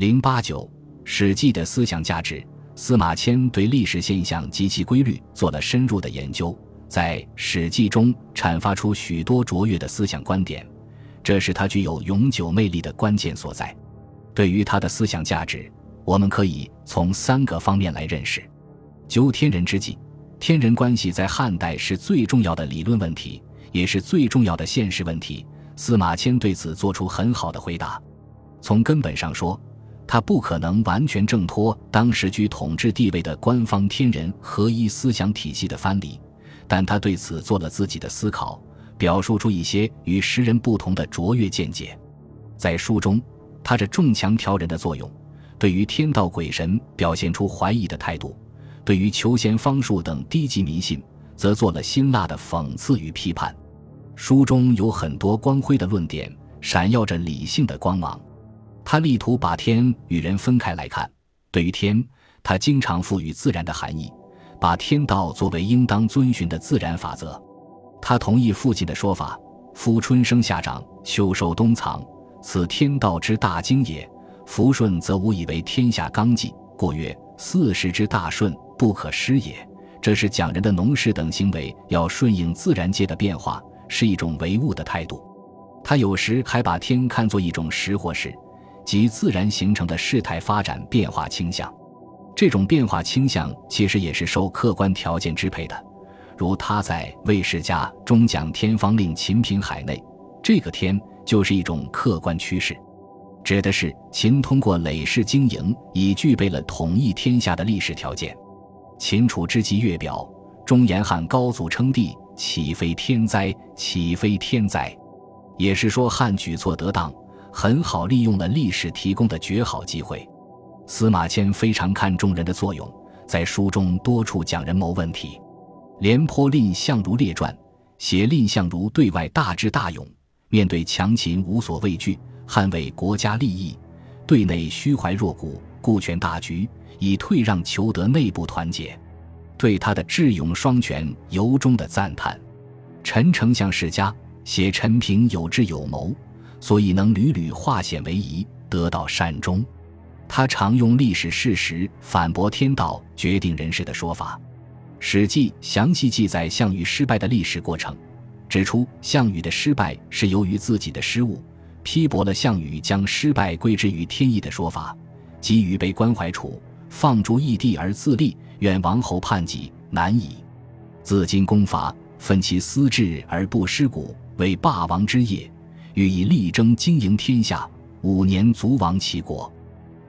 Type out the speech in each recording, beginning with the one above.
零八九，《史记》的思想价值。司马迁对历史现象及其规律做了深入的研究，在《史记》中阐发出许多卓越的思想观点，这是他具有永久魅力的关键所在。对于他的思想价值，我们可以从三个方面来认识。究天人之际，天人关系在汉代是最重要的理论问题，也是最重要的现实问题。司马迁对此做出很好的回答。从根本上说，他不可能完全挣脱当时居统治地位的官方天人合一思想体系的藩篱，但他对此做了自己的思考，表述出一些与时人不同的卓越见解。在书中，他这重强调人的作用，对于天道鬼神表现出怀疑的态度，对于求仙方术等低级迷信，则做了辛辣的讽刺与批判。书中有很多光辉的论点，闪耀着理性的光芒。他力图把天与人分开来看。对于天，他经常赋予自然的含义，把天道作为应当遵循的自然法则。他同意父亲的说法：“夫春生夏长，秋收冬藏，此天道之大经也。福顺则无以为天下纲纪。故曰：四时之大顺，不可失也。”这是讲人的农事等行为要顺应自然界的变化。是一种唯物的态度，他有时还把天看作一种实或事，即自然形成的事态发展变化倾向。这种变化倾向其实也是受客观条件支配的，如他在《魏世家》中讲天方令秦平海内，这个天就是一种客观趋势，指的是秦通过累世经营已具备了统一天下的历史条件。秦楚之际月表，中严汉高祖称帝。岂非天灾？岂非天灾？也是说汉举措得当，很好利用了历史提供的绝好机会。司马迁非常看重人的作用，在书中多处讲人谋问题。廉颇蔺相如列传写蔺相如对外大智大勇，面对强秦无所畏惧，捍卫国家利益；对内虚怀若谷，顾全大局，以退让求得内部团结。对他的智勇双全由衷的赞叹。陈丞相世家写陈平有智有谋，所以能屡屡化险为夷，得到善终。他常用历史事实反驳天道决定人事的说法。《史记》详细记载项羽失败的历史过程，指出项羽的失败是由于自己的失误，批驳了项羽将失败归之于天意的说法。即羽被关怀处，放逐异地而自立。愿王侯叛己难矣，自今攻伐，奋其私志而不失骨，为霸王之业，欲以力争经营天下，五年卒亡其国。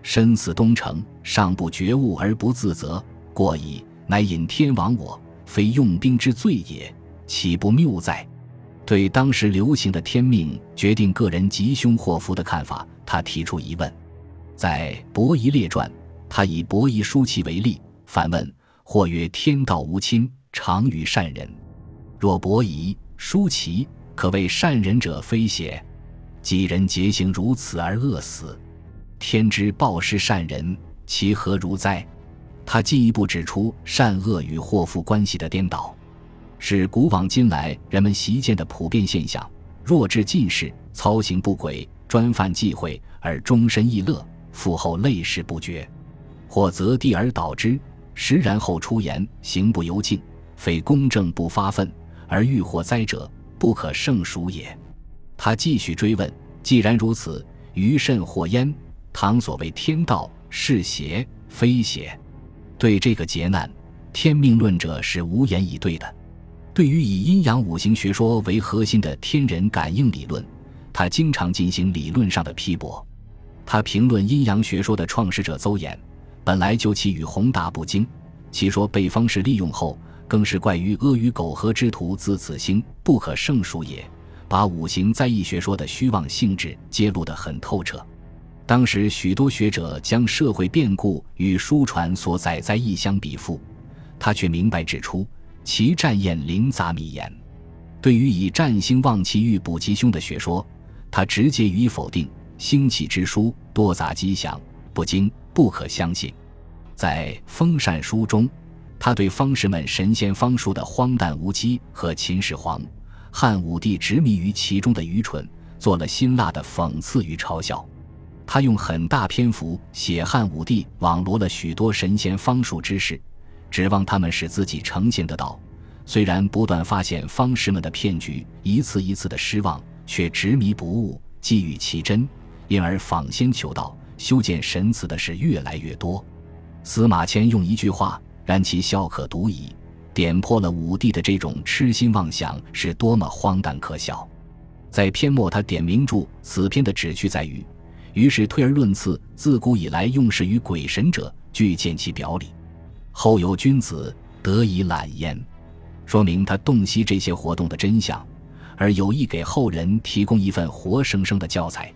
身死东城，尚不觉悟而不自责，过矣。乃引天亡我，非用兵之罪也，岂不谬哉？对当时流行的天命决定个人吉凶祸福的看法，他提出疑问。在《伯夷列传》，他以伯夷叔齐为例。反问：或曰天道无亲，常与善人。若伯夷、叔齐，可谓善人者非邪？几人节行如此而恶死，天之暴施善人，其何如哉？他进一步指出善恶与祸福关系的颠倒，是古往今来人们习见的普遍现象。弱智近视，操行不轨，专犯忌讳，而终身逸乐，富后累世不绝，或择地而导之。时然后出言，行不由径，非公正不发愤，而欲祸灾者，不可胜数也。他继续追问：既然如此，余甚祸焉？唐所谓天道是邪非邪？对这个劫难，天命论者是无言以对的。对于以阴阳五行学说为核心的天人感应理论，他经常进行理论上的批驳。他评论阴阳学说的创始者邹衍。本来就其与宏大不精，其说被方士利用后，更是怪于阿谀苟合之徒自此兴，不可胜数也。把五行在易学说的虚妄性质揭露得很透彻。当时许多学者将社会变故与书传所载在易相比附，他却明白指出其战验灵杂米言。对于以占星旺气欲卜吉凶的学说，他直接予以否定。兴起之书多杂吉祥，不经。不可相信，在《封禅书》中，他对方士们神仙方术的荒诞无稽和秦始皇、汉武帝执迷于其中的愚蠢，做了辛辣的讽刺与嘲笑。他用很大篇幅写汉武帝网罗了许多神仙方术之事，指望他们使自己成仙得道。虽然不断发现方士们的骗局，一次一次的失望，却执迷不悟，寄予其真，因而访仙求道、修建神祠的事越来越多。司马迁用一句话，然其笑可读矣，点破了武帝的这种痴心妄想是多么荒诞可笑。在篇末，他点名注此篇的旨趣在于。于是推而论次，自古以来用事于鬼神者，俱见其表里。后有君子得以览焉，说明他洞悉这些活动的真相，而有意给后人提供一份活生生的教材。